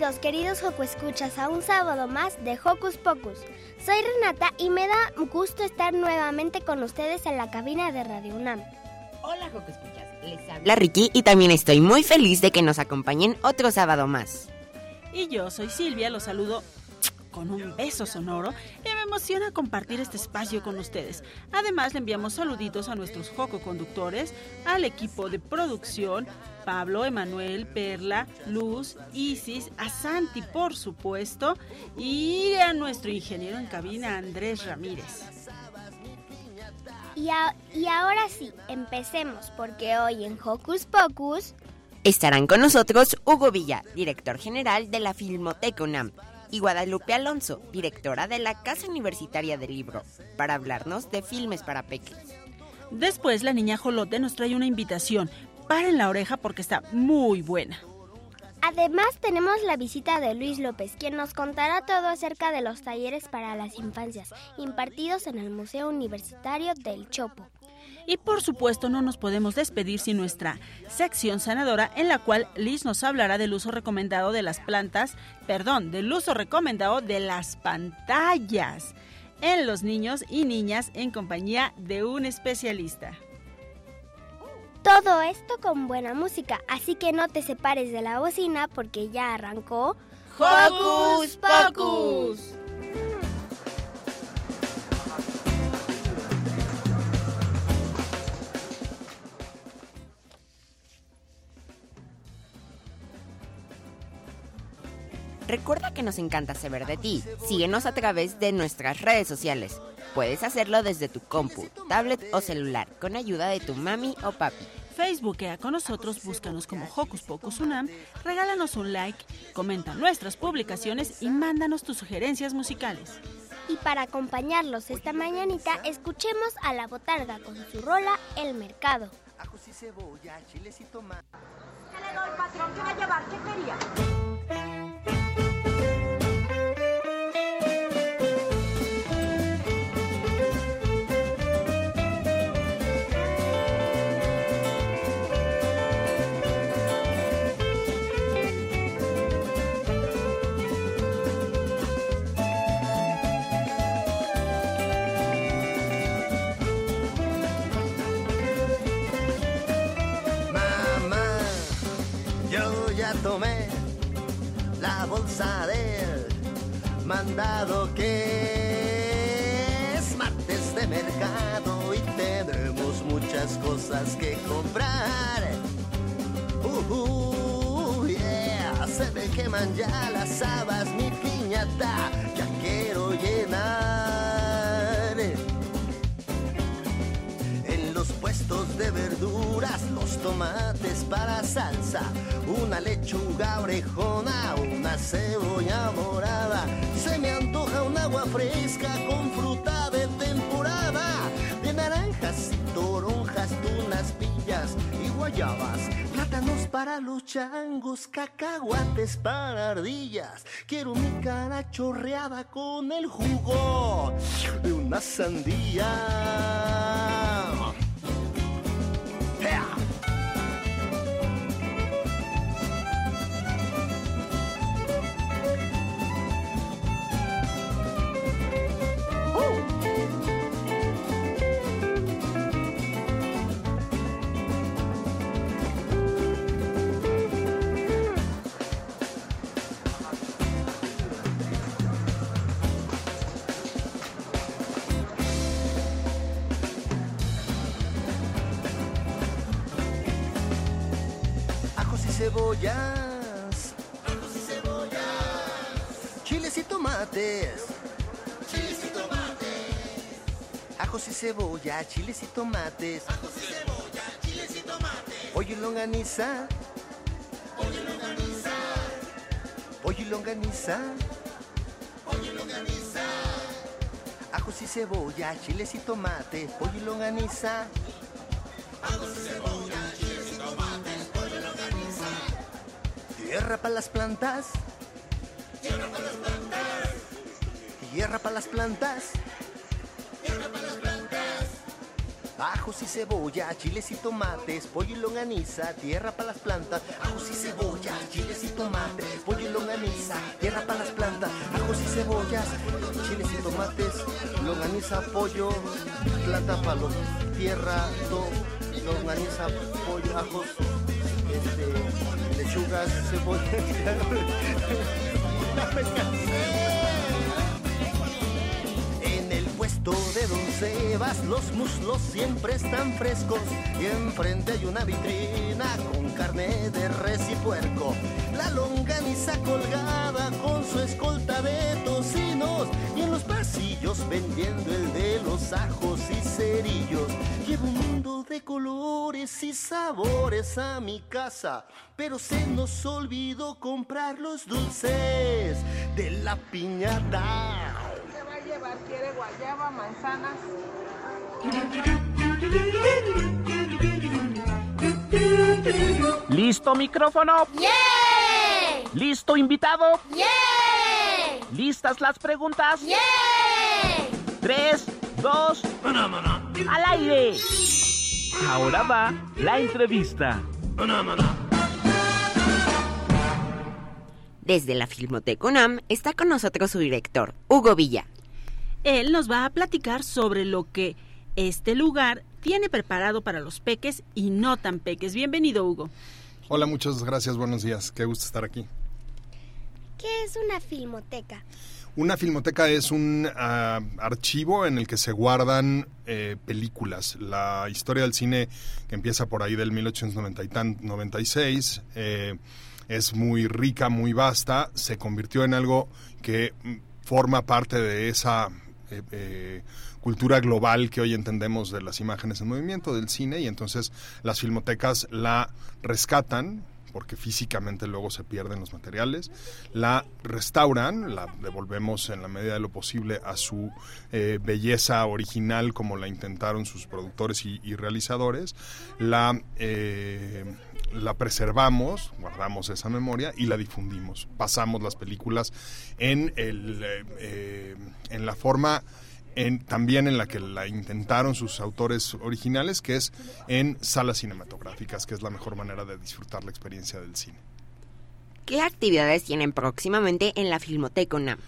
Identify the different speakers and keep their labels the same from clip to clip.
Speaker 1: Bienvenidos, queridos Joco Escuchas, a un sábado más de Hocus Pocus. Soy Renata y me da gusto estar nuevamente con ustedes en la cabina de Radio UNAM.
Speaker 2: Hola Joco Escuchas, les habla Ricky y también estoy muy feliz de que nos acompañen otro sábado más.
Speaker 3: Y yo soy Silvia, los saludo con un beso sonoro y emociona compartir este espacio con ustedes. Además, le enviamos saluditos a nuestros Joco conductores, al equipo de producción, Pablo, Emanuel, Perla, Luz, Isis, a Santi, por supuesto, y a nuestro ingeniero en cabina, Andrés Ramírez.
Speaker 1: Y, y ahora sí, empecemos, porque hoy en Hocus Pocus...
Speaker 2: Estarán con nosotros Hugo Villa, director general de la Filmoteca UNAM y Guadalupe Alonso, directora de la Casa Universitaria del Libro, para hablarnos de filmes para pequeños.
Speaker 3: Después la niña Jolote nos trae una invitación. Paren la oreja porque está muy buena.
Speaker 1: Además tenemos la visita de Luis López, quien nos contará todo acerca de los talleres para las infancias impartidos en el Museo Universitario del Chopo.
Speaker 3: Y por supuesto no nos podemos despedir sin nuestra sección sanadora en la cual Liz nos hablará del uso recomendado de las plantas, perdón, del uso recomendado de las pantallas en los niños y niñas en compañía de un especialista.
Speaker 1: Todo esto con buena música, así que no te separes de la bocina porque ya arrancó
Speaker 2: Hocus Pocus. Recuerda que nos encanta saber de ti. Síguenos a través de nuestras redes sociales. Puedes hacerlo desde tu compu, tablet o celular con ayuda de tu mami o papi.
Speaker 3: Facebookea con nosotros, búscanos como Hocus Pocus Unam, regálanos un like, comenta nuestras publicaciones y mándanos tus sugerencias musicales.
Speaker 1: Y para acompañarlos esta mañanita, escuchemos a la botarga con su rola El Mercado. Ajos y cebolla, chiles y tomate. ¿Qué le doy, patrón? ¿Qué va a llevar? ¿Qué quería?
Speaker 4: Tomé la bolsa del mandado que es martes de mercado y tenemos muchas cosas que comprar. Uh, uh yeah, se me queman ya las habas, mi piñata, ya quiero llenar. En los puestos de verduras, los tomates para salsa una lechuga orejona, una cebolla morada. Se me antoja un agua fresca con fruta de temporada, de naranjas y toronjas, tunas, pillas y guayabas. Plátanos para los changos, cacahuates para ardillas. Quiero mi cara chorreada con el jugo de una sandía. Cebollas. Ajos y cebollas. Chiles y tomates. Chiles y tomates. Ajos y cebolla, chiles y tomates. Ajos y cebolla, chiles y tomates. Pollo y longaniza. Pollo y longaniza. Pollo y longaniza. Pollo y longaniza. Ajos y cebolla, chiles y tomates. Pollo y longaniza. Tierra para las plantas. Tierra para las plantas. Tierra para las plantas. Tierra para las plantas. Ajos y cebolla, chiles y tomates, pollo y longaniza, tierra para las plantas. Ajos y cebolla, chiles y tomates, pollo y longaniza, tierra para las plantas. Ajos y cebollas, chiles y tomates, longaniza, pollo, planta palo, tierra, do, longaniza, pollo, ajos, este, lechugas, cebolla. En el puesto de Don Sebas los muslos siempre están frescos y enfrente hay una vitrina con carne de res y puerco. La longaniza colgada con su escolta de tocinos en los pasillos vendiendo el de los ajos y cerillos. Llevo un mundo de colores y sabores a mi casa, pero se nos olvidó comprar los dulces de la piñata.
Speaker 5: ¿Qué va a llevar? ¿Quiere guayaba, manzanas?
Speaker 6: ¿Listo micrófono? ¿Listo invitado? ¿Listas las preguntas? Tres, dos, al aire. Ahora va la entrevista.
Speaker 2: Desde la Filmoteca UNAM está con nosotros su director, Hugo Villa.
Speaker 3: Él nos va a platicar sobre lo que este lugar tiene preparado para los peques y no tan peques. Bienvenido, Hugo.
Speaker 7: Hola, muchas gracias, buenos días. Qué gusto estar aquí.
Speaker 8: ¿Qué es una filmoteca?
Speaker 7: Una filmoteca es un ah, archivo en el que se guardan eh, películas. La historia del cine que empieza por ahí del 1896 eh, es muy rica, muy vasta. Se convirtió en algo que mm, forma parte de esa eh, eh, cultura global que hoy entendemos de las imágenes en movimiento, del cine, y entonces las filmotecas la rescatan porque físicamente luego se pierden los materiales, la restauran, la devolvemos en la medida de lo posible a su eh, belleza original como la intentaron sus productores y, realizadores, la, eh, la preservamos, guardamos esa memoria y la difundimos. Pasamos las películas en, el, eh, en la forma también en la que la intentaron sus autores originales, que es en salas cinematográficas, que es la mejor manera de disfrutar la experiencia del cine.
Speaker 2: ¿Qué actividades tienen próximamente en la Filmoteca UNAM?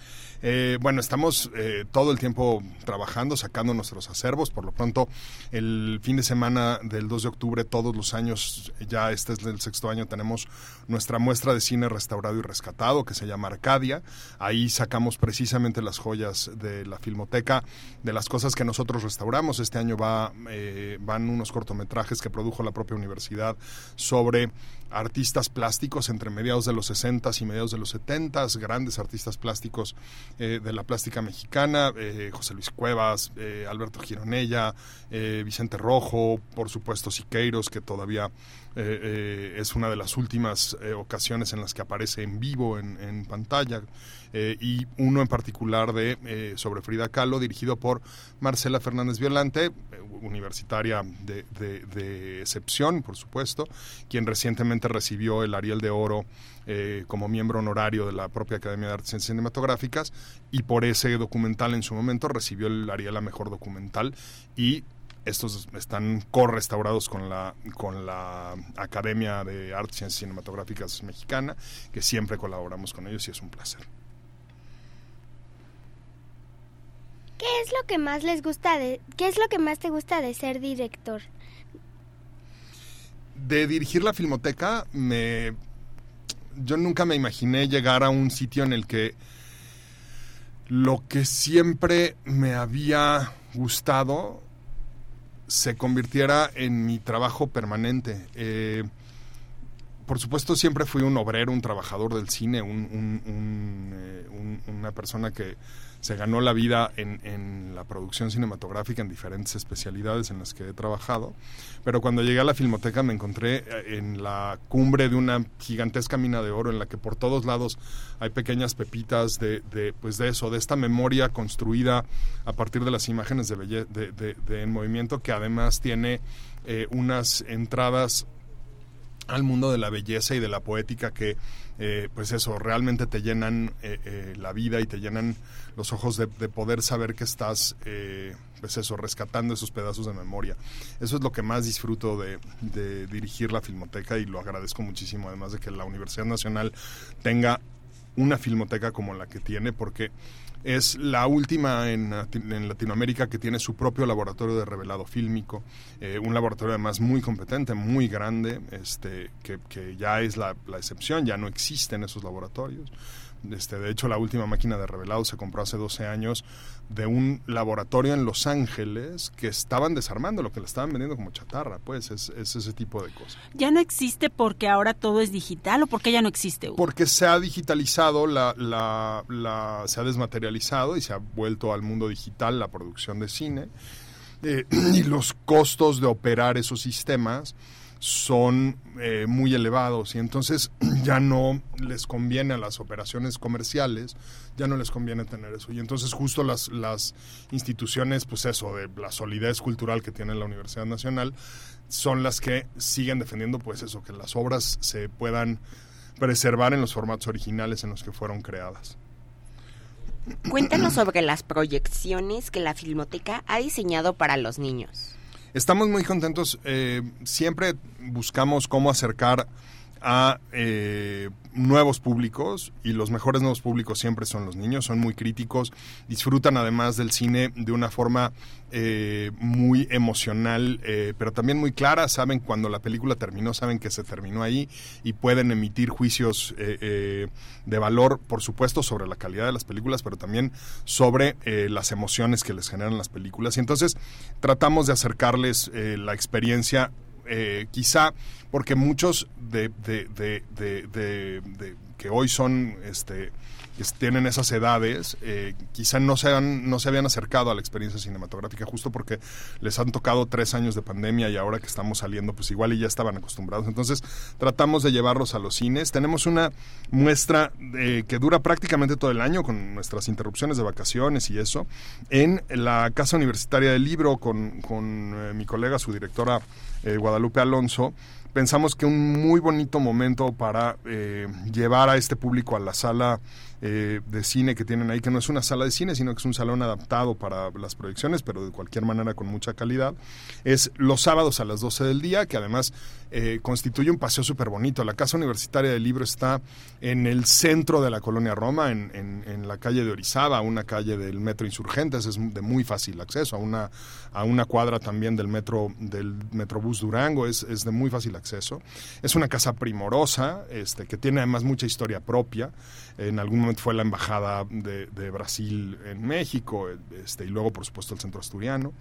Speaker 7: Eh, bueno, estamos eh, todo el tiempo trabajando, sacando nuestros acervos. Por lo pronto, el fin de semana del 2 de octubre, todos los años, ya este es el sexto año, tenemos nuestra muestra de cine restaurado y rescatado que se llama Arcadia. Ahí sacamos precisamente las joyas de la filmoteca, de las cosas que nosotros restauramos. Este año va, eh, van unos cortometrajes que produjo la propia universidad sobre artistas plásticos entre mediados de los 60 y mediados de los 70, grandes artistas plásticos eh, de la plástica mexicana, eh, José Luis Cuevas, eh, Alberto Gironella, eh, Vicente Rojo, por supuesto Siqueiros, que todavía eh, eh, es una de las últimas eh, ocasiones en las que aparece en vivo en, pantalla, y uno en particular de sobre Frida Kahlo, dirigido por Marcela Fernández Violante, universitaria de, excepción, por supuesto, quien recientemente recibió el Ariel de Oro como miembro honorario de la propia Academia de Artes Cinematográficas, y por ese documental en su momento recibió el Ariel a Mejor Documental, y estos están correstaurados con la, con la Academia de Artes y Ciencias Cinematográficas Mexicana, que siempre colaboramos con ellos y es un placer.
Speaker 8: ¿Qué es lo que más les gusta de qué es lo que más te gusta de ser director?
Speaker 7: De dirigir la filmoteca, me, yo nunca me imaginé llegar a un sitio en el que lo que siempre me había gustado se convirtiera en mi trabajo permanente. Eh, por supuesto, siempre fui un obrero, un trabajador del cine, eh, una persona que se ganó la vida en, la producción cinematográfica en diferentes especialidades en las que he trabajado. Pero cuando llegué a la Filmoteca me encontré eh, en la cumbre de una gigantesca mina de oro en la que por todos lados hay pequeñas pepitas de, pues de eso, de esta memoria construida a partir de las imágenes de, de, en movimiento que además tiene eh, unas entradas al mundo de la belleza y de la poética que, eh, pues eso, realmente te llenan eh, eh, la vida y te llenan los ojos de, poder saber que estás, pues eso, rescatando esos pedazos de memoria. Eso es lo que más disfruto de dirigir la Filmoteca y lo agradezco muchísimo, además de que la Universidad Nacional tenga una filmoteca como la que tiene, porque es la última en, Latinoamérica que tiene su propio laboratorio de revelado fílmico, eh, un laboratorio además muy competente, muy grande, este, que, ya es la, la, excepción, ya no existen esos laboratorios. Este, de hecho, la última máquina de revelado se compró hace 12 años de un laboratorio en Los Ángeles que estaban desarmando lo que le estaban vendiendo como chatarra, pues es, ese tipo de cosas.
Speaker 3: ¿Ya no existe porque ahora todo es digital o porque ya no existe?
Speaker 7: Porque se ha digitalizado, la, la, se ha desmaterializado y se ha vuelto al mundo digital la producción de cine eh, y los costos de operar esos sistemas son eh, muy elevados y entonces ya no les conviene a las operaciones comerciales, ya no les conviene tener eso. Y entonces justo las, las instituciones, pues eso, de la solidez cultural que tiene la Universidad Nacional, son las que siguen defendiendo pues eso, que las obras se puedan preservar en los formatos originales en los que fueron creadas.
Speaker 2: Cuéntanos sobre las proyecciones que la Filmoteca ha diseñado para los niños.
Speaker 7: Estamos muy contentos. Eh, siempre buscamos cómo acercar a eh, nuevos públicos y los mejores nuevos públicos siempre son los niños, son muy críticos, disfrutan además del cine de una forma eh, muy emocional, eh, pero también muy clara, saben cuando la película terminó, saben que se terminó ahí y pueden emitir juicios de valor, por supuesto, sobre la calidad de las películas, pero también sobre las emociones que les generan las películas. Y entonces tratamos de acercarles la experiencia eh, quizá porque muchos de, de, de, que hoy son este que tienen esas edades, eh, quizá no se, han, no se habían acercado a la experiencia cinematográfica justo porque les han tocado tres años de pandemia y ahora que estamos saliendo, pues igual y ya estaban acostumbrados. Entonces, tratamos de llevarlos a los cines. Tenemos una muestra eh, que dura prácticamente todo el año con nuestras interrupciones de vacaciones y eso, en la Casa Universitaria del Libro con, con mi colega, su directora eh, Guadalupe Alonso, pensamos que un muy bonito momento para eh, llevar a este público a la sala eh, de cine que tienen ahí, que no es una sala de cine, sino que es un salón adaptado para las proyecciones, pero de cualquier manera con mucha calidad. Es los sábados a las 12 del día, que además eh, constituye un paseo súper bonito. La Casa Universitaria del Libro está en el centro de la colonia Roma, en, en, la calle de Orizaba, una calle del Metro Insurgentes, es de muy fácil acceso, a una, a una cuadra también del metro del Metrobús Durango, es, es de muy fácil acceso. Es una casa primorosa, este, que tiene además mucha historia propia. En algún momento fue la embajada de, Brasil en México, este, y luego, por supuesto, el centro asturiano.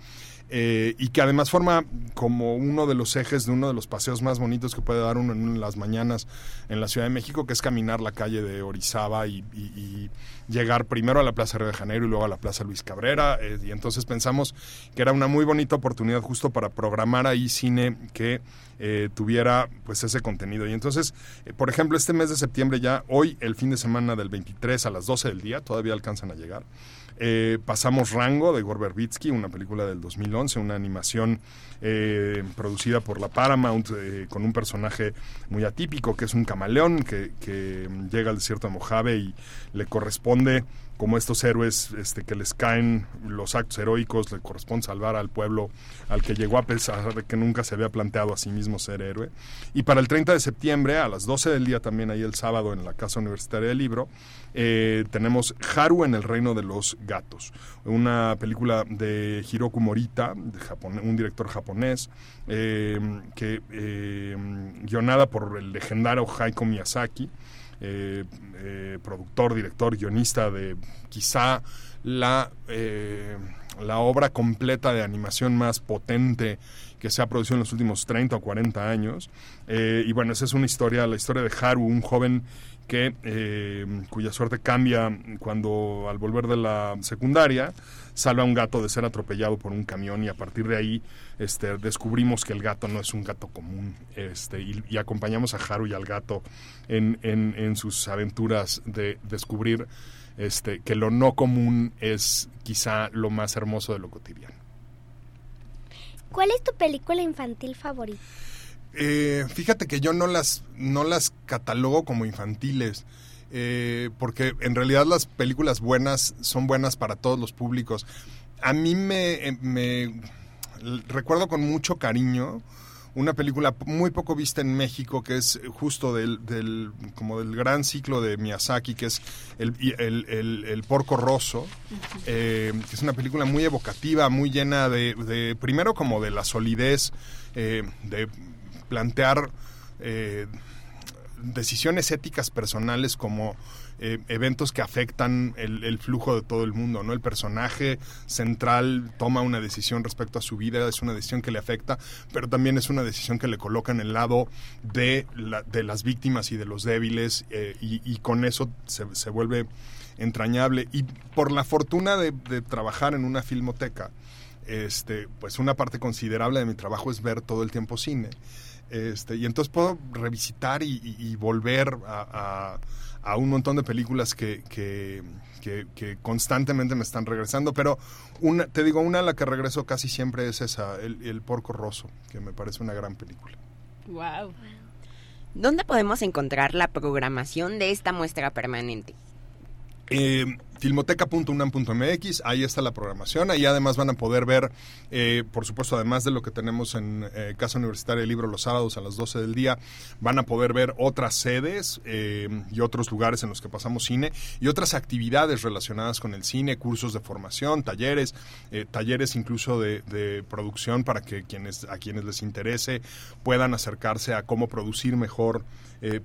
Speaker 7: Eh, y que además forma como uno de los ejes de uno de los paseos más bonitos que puede dar uno en las mañanas en la Ciudad de México, que es caminar la calle de Orizaba y, llegar primero a la Plaza Río de Janeiro y luego a la Plaza Luis Cabrera. Eh, y entonces pensamos que era una muy bonita oportunidad justo para programar ahí cine que eh, tuviera pues ese contenido. Y entonces, por ejemplo, este mes de septiembre ya, hoy el fin de semana del 23 a las 12 del día, todavía alcanzan a llegar. Eh, pasamos Rango de Gore Verbitsky, una película del 2011, una animación eh, producida por la Paramount eh, con un personaje muy atípico que es un camaleón que, llega al desierto de Mojave y le corresponde como estos héroes este, que les caen los actos heroicos, le corresponde salvar al pueblo al que llegó a pesar de que nunca se había planteado a sí mismo ser héroe. Y para el 30 de septiembre, a las 12 del día también, ahí el sábado en la Casa Universitaria del Libro, eh, tenemos Haru en el Reino de los Gatos, una película de Hiroku Morita, un director japonés, eh, que eh, guionada por el legendario Haiko Miyazaki. Eh, eh, productor, director, guionista de quizá la, eh, la obra completa de animación más potente que se ha producido en los últimos 30 o 40 años. Y bueno, esa es una historia, la historia de Haru, un joven que eh, cuya suerte cambia cuando al volver de la secundaria salva a un gato de ser atropellado por un camión y a partir de ahí este, descubrimos que el gato no es un gato común este, y, acompañamos a Haru y al gato en, en, sus aventuras de descubrir este, que lo no común es quizá lo más hermoso de lo cotidiano.
Speaker 8: ¿Cuál es tu película infantil favorita?
Speaker 7: Eh, fíjate que yo no las, no las catalogo como infantiles. Eh, porque en realidad las películas buenas son buenas para todos los públicos. A mí me, eh, me recuerdo con mucho cariño una película muy poco vista en México que es justo del, del como del gran ciclo de Miyazaki que es el, el, el, porco rosso que es una película muy evocativa muy llena de, de primero como de la solidez de plantear eh, decisiones éticas personales como eh, eventos que afectan el, flujo de todo el mundo, ¿no? El personaje central toma una decisión respecto a su vida, es una decisión que le afecta, pero también es una decisión que le coloca en el lado de, de las víctimas y de los débiles eh, y, con eso se, vuelve entrañable. Y por la fortuna de, de trabajar en una filmoteca, este, pues una parte considerable de mi trabajo es ver todo el tiempo cine. Este, y entonces puedo revisitar y, volver a, un montón de películas que, que, constantemente me están regresando, pero una, te digo, una a la que regreso casi siempre es esa, el, Porco Rosso, que me parece una gran película.
Speaker 2: Wow. ¿Dónde podemos encontrar la programación de esta muestra permanente?
Speaker 7: Eh, filmoteca.unam.mx, ahí está la programación, ahí además van a poder ver, eh, por supuesto, además de lo que tenemos en eh, Casa Universitaria del Libro los sábados a las 12 del día, van a poder ver otras sedes eh, y otros lugares en los que pasamos cine y otras actividades relacionadas con el cine, cursos de formación, talleres, talleres incluso de, de, producción para que quienes, a quienes les interese puedan acercarse a cómo producir mejor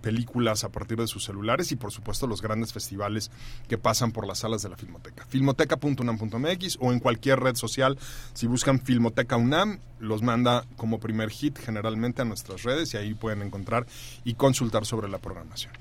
Speaker 7: películas a partir de sus celulares y por supuesto los grandes festivales que pasan por las salas de la Filmoteca. Filmoteca.unam.mx o en cualquier red social, si buscan Filmoteca UNAM, los manda como primer hit generalmente a nuestras redes y ahí pueden encontrar y consultar sobre la programación.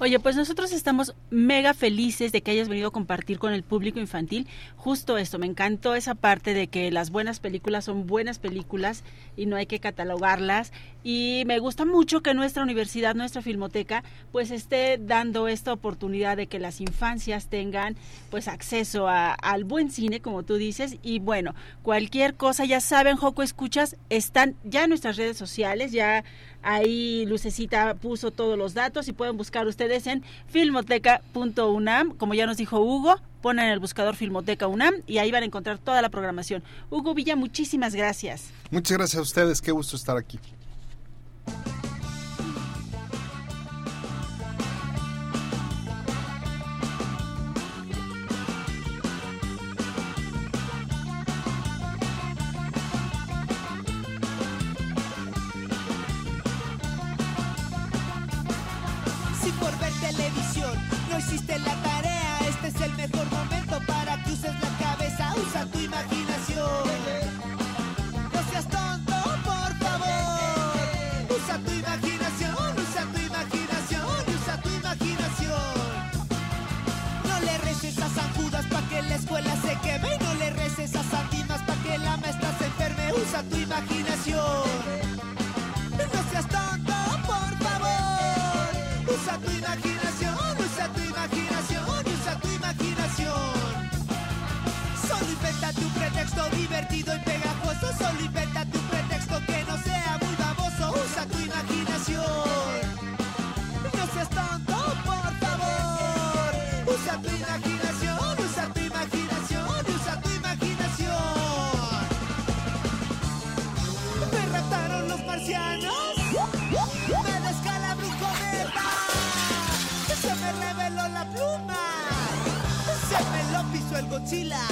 Speaker 3: Oye, pues nosotros estamos mega felices de que hayas venido a compartir con el público infantil justo esto. Me encantó esa parte de que las buenas películas son buenas películas y no hay que catalogarlas. Y me gusta mucho que nuestra universidad, nuestra filmoteca, pues esté dando esta oportunidad de que las infancias tengan pues acceso al buen cine, como tú dices. Y bueno, cualquier cosa, ya saben, Joco Escuchas, están ya en nuestras redes sociales, ya Ahí Lucecita puso todos los datos y pueden buscar ustedes en filmoteca.unam. Como ya nos dijo Hugo, ponen el buscador Filmoteca UNAM y ahí van a encontrar toda la programación. Hugo Villa, muchísimas gracias.
Speaker 7: Muchas gracias a ustedes, qué gusto estar aquí.
Speaker 9: Hiciste la tarea, este es el mejor momento para que uses la cabeza, usa tu imaginación. No seas tonto, por favor. Usa tu imaginación, usa tu imaginación, usa tu imaginación. No le reces a San Judas pa' que la escuela se queme no le reces a San Dimas pa' que la maestra se enferme, usa tu imaginación. No seas tonto, por favor. Usa tu imaginación. Divertido y pegajoso. Solo inventa tu pretexto que no sea muy baboso. Usa tu imaginación. No seas tonto, por favor. Usa tu imaginación, usa tu imaginación, usa tu imaginación. Me raptaron los marcianos. Me descalabró un cometa. Se me reveló la pluma. Se me lo pisó el Godzilla.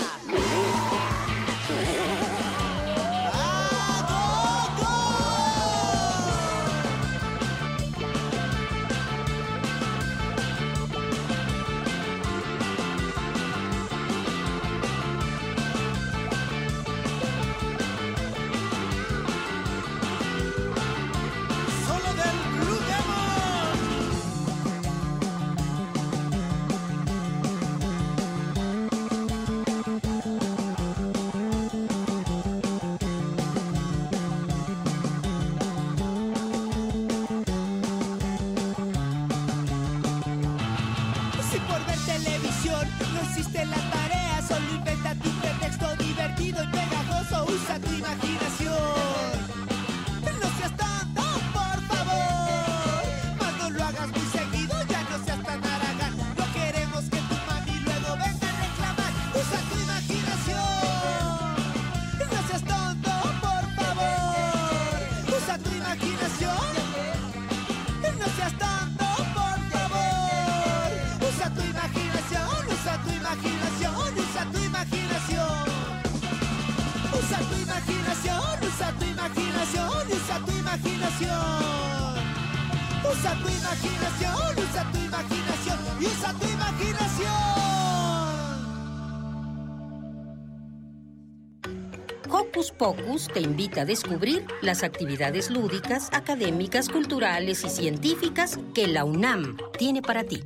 Speaker 10: Pocus te invita a descubrir las actividades lúdicas, académicas, culturales y científicas que la UNAM tiene para ti.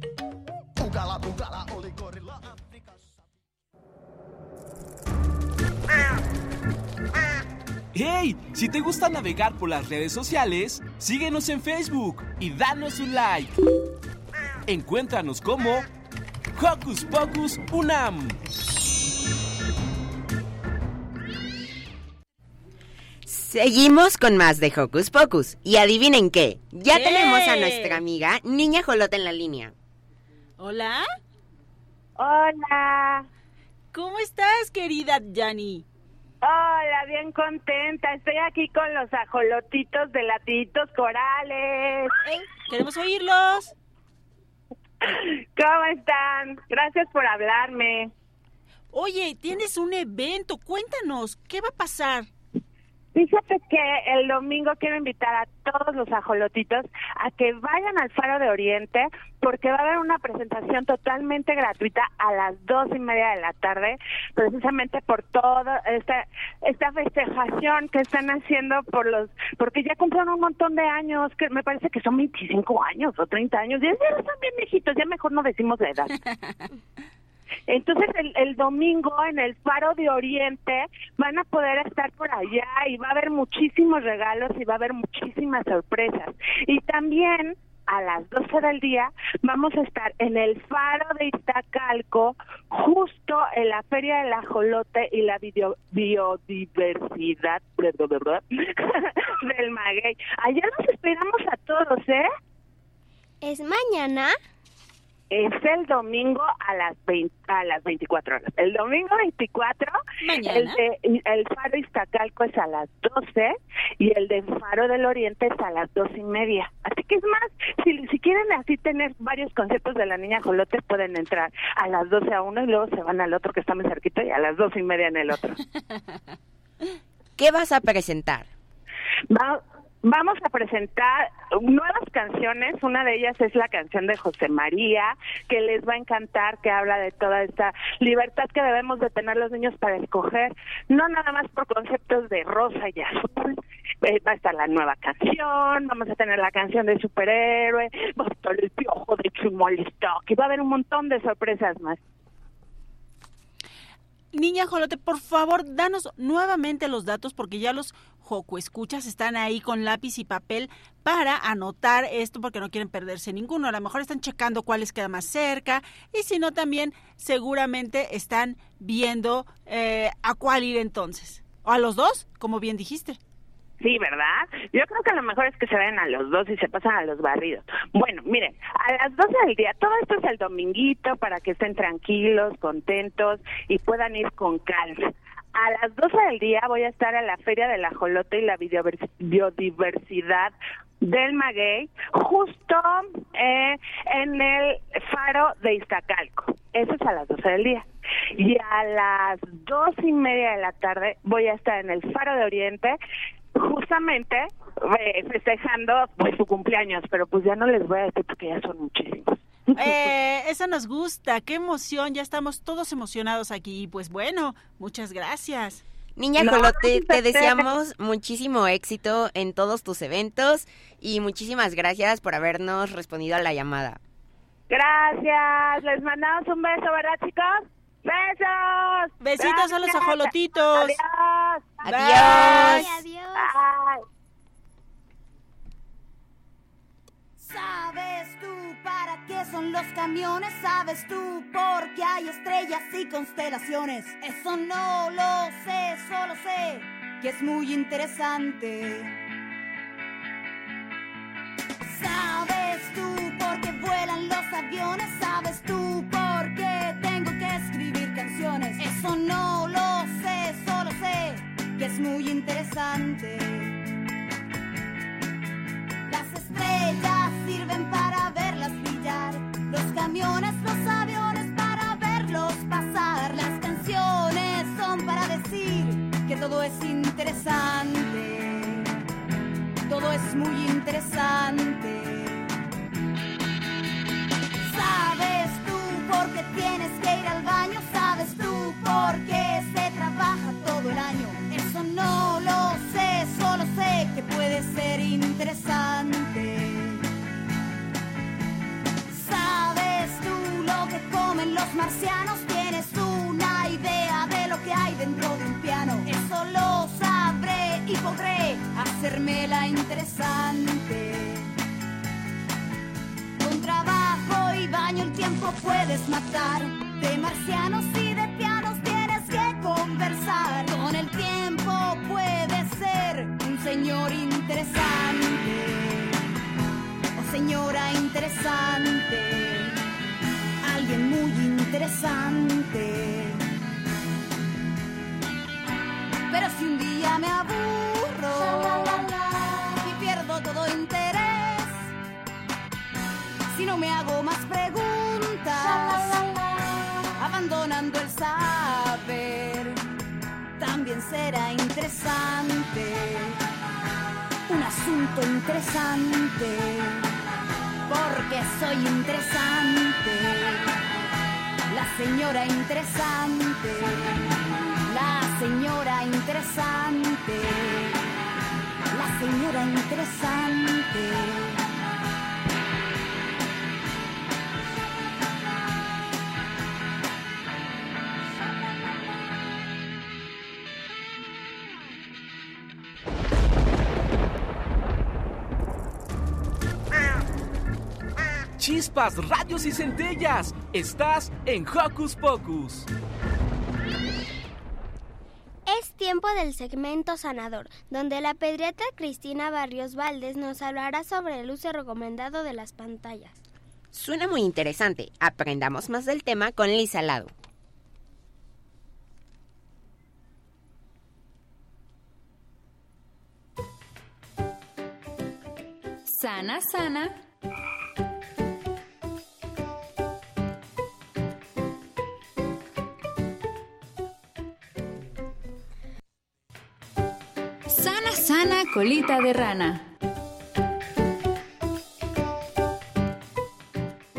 Speaker 11: ¡Hey! Si te gusta navegar por las redes sociales, síguenos en Facebook y danos un like. Encuéntranos como Hocus Pocus Unam.
Speaker 2: Seguimos con más de Hocus Pocus. Y adivinen qué, ya tenemos a nuestra amiga Niña Jolota en la línea.
Speaker 3: ¿Hola?
Speaker 12: Hola.
Speaker 3: ¿Cómo estás, querida Yanni?
Speaker 12: Hola, bien contenta. Estoy aquí con los ajolotitos de latiditos corales.
Speaker 3: Queremos oírlos.
Speaker 12: ¿Cómo están? Gracias por hablarme.
Speaker 3: Oye, tienes un evento. Cuéntanos, ¿qué va a pasar?
Speaker 12: Fíjate que el domingo quiero invitar a todos los ajolotitos a que vayan al Faro de Oriente porque va a haber una presentación totalmente gratuita a las dos y media de la tarde, precisamente por toda esta, esta festejación que están haciendo por los, porque ya cumplieron un montón de años, que me parece que son 25 años o 30 años, ya, ya están bien viejitos, ya mejor no decimos la edad. Entonces el, el domingo en el Faro de Oriente van a poder estar por allá y va a haber muchísimos regalos y va a haber muchísimas sorpresas. Y también a las 12 del día vamos a estar en el Faro de Iztacalco, justo en la Feria del Ajolote y la video- biodiversidad del maguey. Allá los esperamos a todos, ¿eh?
Speaker 8: ¿Es mañana?
Speaker 12: Es el domingo a las 20, a las 24 horas. El domingo 24,
Speaker 3: Mañana.
Speaker 12: el de el Faro Iztacalco es a las 12 y el de Faro del Oriente es a las dos y media. Así que es más, si, si quieren así tener varios conceptos de la niña Jolote, pueden entrar a las 12 a uno y luego se van al otro que está muy cerquita y a las dos y media en el otro.
Speaker 2: ¿Qué vas a presentar?
Speaker 12: Va- vamos a presentar nuevas canciones. Una de ellas es la canción de José María, que les va a encantar, que habla de toda esta libertad que debemos de tener los niños para escoger, no nada más por conceptos de rosa y azul. Eh, Va a estar la nueva canción, vamos a tener la canción de superhéroe, va a estar el piojo de Chumolistock y va a haber un montón de sorpresas más.
Speaker 3: Niña Jolote, por favor, danos nuevamente los datos porque ya los Joco escuchas están ahí con lápiz y papel para anotar esto porque no quieren perderse ninguno. A lo mejor están checando cuál les queda más cerca y si no también seguramente están viendo eh, a cuál ir entonces. O a los dos, como bien dijiste.
Speaker 12: Sí, ¿verdad? Yo creo que lo mejor es que se vayan a los dos y se pasan a los barridos. Bueno, miren, a las 12 del día, todo esto es el dominguito para que estén tranquilos, contentos y puedan ir con calma. A las 12 del día voy a estar en la Feria del Ajolote y la Biodiver- Biodiversidad del Maguey, justo eh, en el faro de Iztacalco. Eso es a las 12 del día. Y a las dos y media de la tarde voy a estar en el faro de Oriente, justamente eh, festejando pues su cumpleaños, pero pues ya no les voy a decir porque ya son muchísimos.
Speaker 3: Eh, eso nos gusta, qué emoción, ya estamos todos emocionados aquí. Pues bueno, muchas gracias.
Speaker 2: Niña
Speaker 3: No,
Speaker 2: Jolote, te deseamos muchísimo éxito en todos tus eventos y muchísimas gracias por habernos respondido a la llamada.
Speaker 12: Gracias, les mandamos un beso, ¿verdad chicos? ¡Besos!
Speaker 3: Besitos a los ajolotitos.
Speaker 12: Adiós.
Speaker 2: Adiós.
Speaker 12: Bye.
Speaker 13: ¿Sabes tú para qué son los camiones? ¿Sabes tú por qué hay estrellas y constelaciones? Eso no lo sé, solo sé que es muy interesante. ¿Sabes tú por qué vuelan los aviones? ¿Sabes tú por qué tengo que escribir eso no lo sé, solo sé que es muy interesante. Las estrellas sirven para verlas brillar, los camiones, los aviones para verlos pasar. Las canciones son para decir que todo es interesante. Todo es muy interesante. ¿Sabes tú por qué tienes que ir al baño? sabes tú por qué se trabaja todo el año. Eso no lo sé, solo sé que puede ser interesante. ¿Sabes tú lo que comen los marcianos? ¿Tienes una idea de lo que hay dentro de un piano? Eso lo sabré y podré hacérmela interesante. Con trabajo y baño el tiempo puedes matar. De marcianos y de pianos tienes que conversar. Con el tiempo puedes ser un señor interesante. O señora interesante. Alguien muy interesante. Pero si un día me aburro y pierdo todo interés, si no me hago más preguntas, será interesante, un asunto interesante, porque soy interesante, la señora interesante, la señora interesante, la señora interesante.
Speaker 11: Chispas, radios y centellas. Estás en Hocus Pocus.
Speaker 8: Es tiempo del segmento sanador, donde la pediatra Cristina Barrios Valdés nos hablará sobre el uso recomendado de las pantallas.
Speaker 2: Suena muy interesante. Aprendamos más del tema con Lisa Lado.
Speaker 14: Sana, sana. Sana, colita de rana.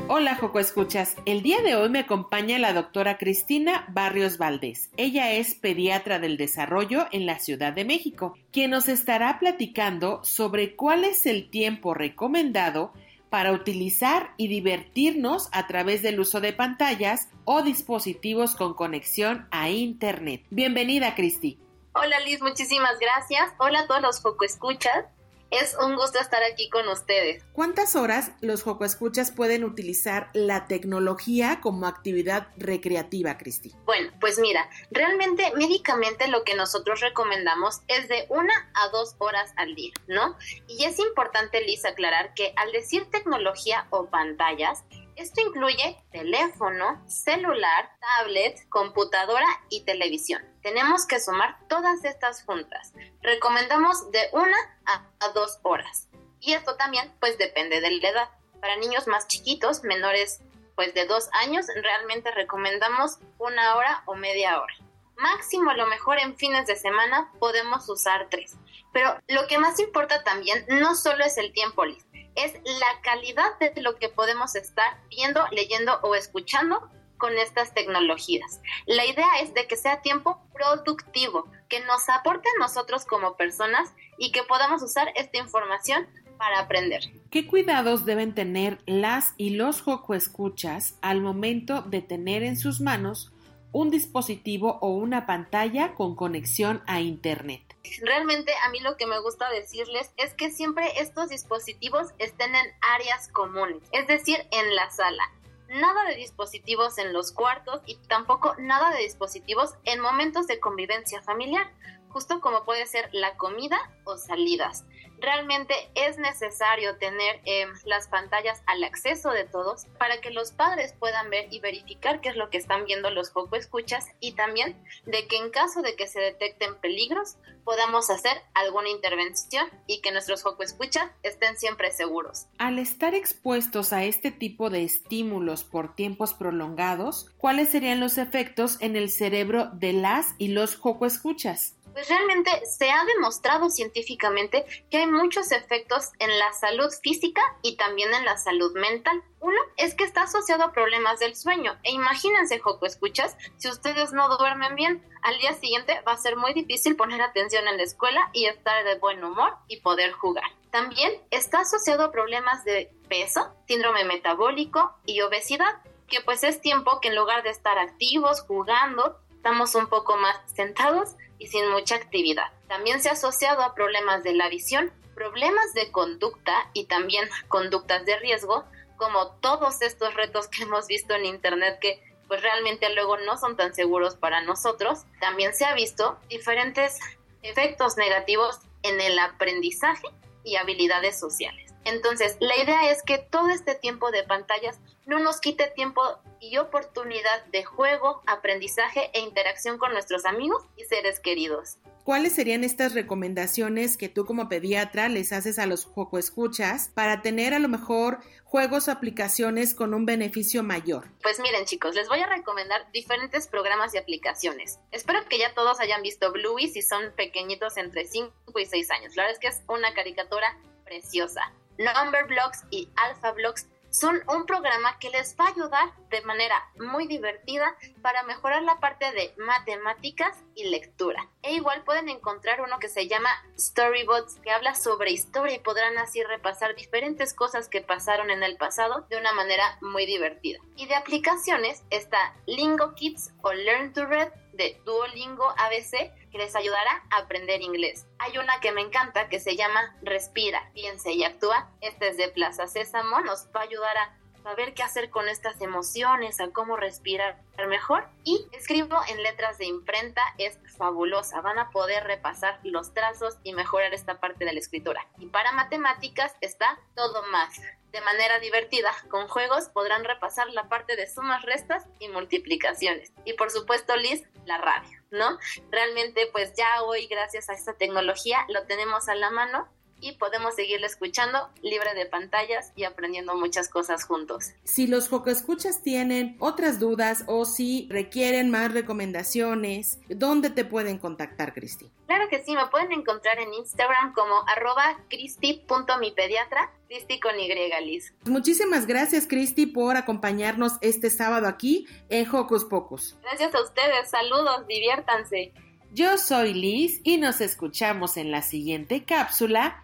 Speaker 15: Hola, Joco Escuchas. El día de hoy me acompaña la doctora Cristina Barrios Valdés. Ella es pediatra del desarrollo en la Ciudad de México, quien nos estará platicando sobre cuál es el tiempo recomendado para utilizar y divertirnos a través del uso de pantallas o dispositivos con conexión a Internet. Bienvenida, Cristi.
Speaker 16: Hola Liz, muchísimas gracias. Hola a todos los Joco Escuchas. Es un gusto estar aquí con ustedes.
Speaker 15: ¿Cuántas horas los Joco Escuchas pueden utilizar la tecnología como actividad recreativa, Cristi?
Speaker 16: Bueno, pues mira, realmente médicamente lo que nosotros recomendamos es de una a dos horas al día, ¿no? Y es importante, Liz, aclarar que al decir tecnología o pantallas, esto incluye teléfono, celular, tablet, computadora y televisión. Tenemos que sumar todas estas juntas. Recomendamos de una a, dos horas. Y esto también pues depende de la edad. Para niños más chiquitos, menores pues de dos años, realmente recomendamos una hora o media hora. Máximo a lo mejor en fines de semana podemos usar tres. Pero lo que más importa también no solo es el tiempo, Liz, es la calidad de lo que podemos estar viendo, leyendo o escuchando con estas tecnologías. La idea es de que sea tiempo productivo, que nos aporte a nosotros como personas y que podamos usar esta información para aprender.
Speaker 15: ¿Qué cuidados deben tener las y los Escuchas al momento de tener en sus manos un dispositivo o una pantalla con conexión a Internet?
Speaker 16: Realmente a mí lo que me gusta decirles es que siempre estos dispositivos estén en áreas comunes, es decir, en la sala. Nada de dispositivos en los cuartos y tampoco nada de dispositivos en momentos de convivencia familiar, justo como puede ser la comida o salidas. Realmente es necesario tener eh, las pantallas al acceso de todos para que los padres puedan ver y verificar qué es lo que están viendo los Joco Escuchas y también de que en caso de que se detecten peligros podamos hacer alguna intervención y que nuestros Joco Escuchas estén siempre seguros.
Speaker 15: Al estar expuestos a este tipo de estímulos por tiempos prolongados, ¿cuáles serían los efectos en el cerebro de las y los Joco Escuchas?
Speaker 16: Pues realmente se ha demostrado científicamente que hay muchos efectos en la salud física y también en la salud mental. Uno es que está asociado a problemas del sueño. E imagínense, Joco, escuchas, si ustedes no duermen bien, al día siguiente va a ser muy difícil poner atención en la escuela y estar de buen humor y poder jugar. También está asociado a problemas de peso, síndrome metabólico y obesidad. que pues es tiempo que en lugar de estar activos, jugando, estamos un poco más sentados y sin mucha actividad. También se ha asociado a problemas de la visión, problemas de conducta y también conductas de riesgo, como todos estos retos que hemos visto en Internet que pues realmente luego no son tan seguros para nosotros. También se ha visto diferentes efectos negativos en el aprendizaje y habilidades sociales. Entonces, la idea es que todo este tiempo de pantallas no nos quite tiempo y oportunidad de juego, aprendizaje e interacción con nuestros amigos y seres queridos.
Speaker 15: ¿Cuáles serían estas recomendaciones que tú como pediatra les haces a los Joco Escuchas para tener a lo mejor juegos o aplicaciones con un beneficio mayor?
Speaker 16: Pues miren chicos, les voy a recomendar diferentes programas y aplicaciones. Espero que ya todos hayan visto Bluey si son pequeñitos entre 5 y 6 años. La verdad es que es una caricatura preciosa. Number Blocks y Alpha Blocks son un programa que les va a ayudar de manera muy divertida para mejorar la parte de matemáticas y lectura. E igual pueden encontrar uno que se llama Storybots, que habla sobre historia y podrán así repasar diferentes cosas que pasaron en el pasado de una manera muy divertida. Y de aplicaciones está Lingo Kids o Learn to Read de Duolingo ABC que les ayudará a aprender inglés. Hay una que me encanta que se llama Respira, piense y actúa. Este es de Plaza Sésamo, nos va a ayudar a saber qué hacer con estas emociones, a cómo respirar mejor. Y escribo en letras de imprenta, es fabulosa. Van a poder repasar los trazos y mejorar esta parte de la escritura. Y para matemáticas está todo más. De manera divertida, con juegos podrán repasar la parte de sumas, restas y multiplicaciones. Y por supuesto, Liz, la radio, ¿no? Realmente, pues ya hoy, gracias a esta tecnología, lo tenemos a la mano y podemos seguirle escuchando libre de pantallas y aprendiendo muchas cosas juntos.
Speaker 15: Si los Escuchas tienen otras dudas o si requieren más recomendaciones, ¿dónde te pueden contactar, Cristi?
Speaker 16: Claro que sí, me pueden encontrar en Instagram como arroba cristi.mipediatra, Cristi con Y, Liz.
Speaker 15: Muchísimas gracias, Cristi, por acompañarnos este sábado aquí en Hocus Pocus.
Speaker 16: Gracias a ustedes, saludos, diviértanse.
Speaker 15: Yo soy Liz y nos escuchamos en la siguiente cápsula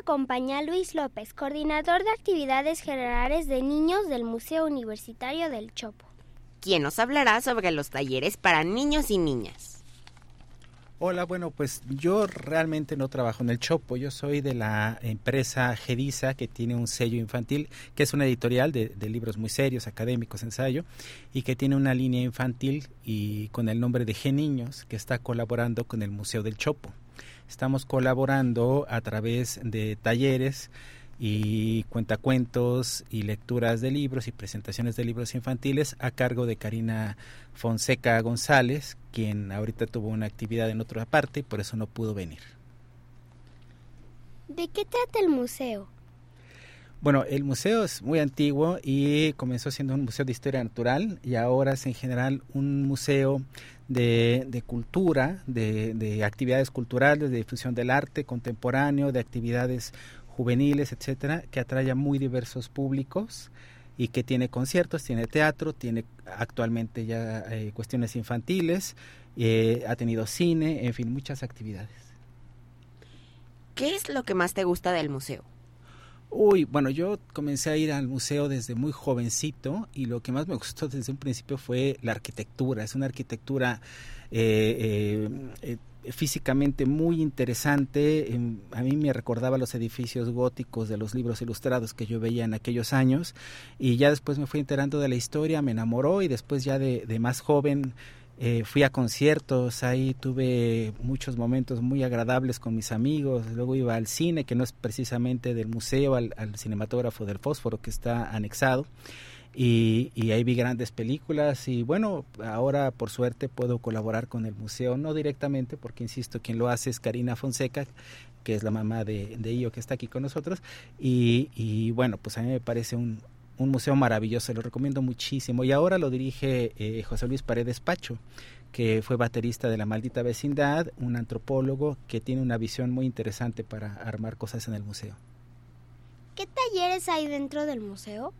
Speaker 8: Acompaña Luis López, coordinador de actividades generales de niños del Museo Universitario del Chopo.
Speaker 2: Quien nos hablará sobre los talleres para niños y niñas.
Speaker 17: Hola, bueno, pues yo realmente no trabajo en el Chopo, yo soy de la empresa Gedisa, que tiene un sello infantil, que es una editorial de, de, libros muy serios, académicos, ensayo, y que tiene una línea infantil y con el nombre de G Niños, que está colaborando con el Museo del Chopo. Estamos colaborando a través de talleres y cuentacuentos y lecturas de libros y presentaciones de libros infantiles a cargo de Karina Fonseca González, quien ahorita tuvo una actividad en otra parte y por eso no pudo venir.
Speaker 8: ¿De qué trata el museo?
Speaker 17: Bueno, el museo es muy antiguo y comenzó siendo un museo de historia natural y ahora es en general un museo de, de cultura, de, de, actividades culturales, de difusión del arte contemporáneo, de actividades juveniles, etcétera, que atrae a muy diversos públicos y que tiene conciertos, tiene teatro, tiene actualmente ya eh, cuestiones infantiles, eh, ha tenido cine, en fin, muchas actividades.
Speaker 2: ¿Qué es lo que más te gusta del museo?
Speaker 17: Uy, bueno, yo comencé a ir al museo desde muy jovencito y lo que más me gustó desde un principio fue la arquitectura. Es una arquitectura eh, eh, eh, físicamente muy interesante. A mí me recordaba los edificios góticos de los libros ilustrados que yo veía en aquellos años y ya después me fui enterando de la historia, me enamoró y después ya de más joven eh, fui a conciertos, ahí tuve muchos momentos muy agradables con mis amigos, luego iba al cine, que no es precisamente del museo, al, cinematógrafo del fósforo que está anexado, y, y, ahí vi grandes películas y bueno, ahora por suerte puedo colaborar con el museo, no directamente, porque insisto, quien lo hace es Karina Fonseca, que es la mamá de, de Io que está aquí con nosotros, y, y bueno, pues a mí me parece un, un museo maravilloso, lo recomiendo muchísimo. Y ahora lo dirige eh, José Luis Paredes Pacho, que fue baterista de La Maldita Vecindad, un antropólogo que tiene una visión muy interesante para armar cosas en el museo.
Speaker 8: ¿Qué talleres hay dentro del museo?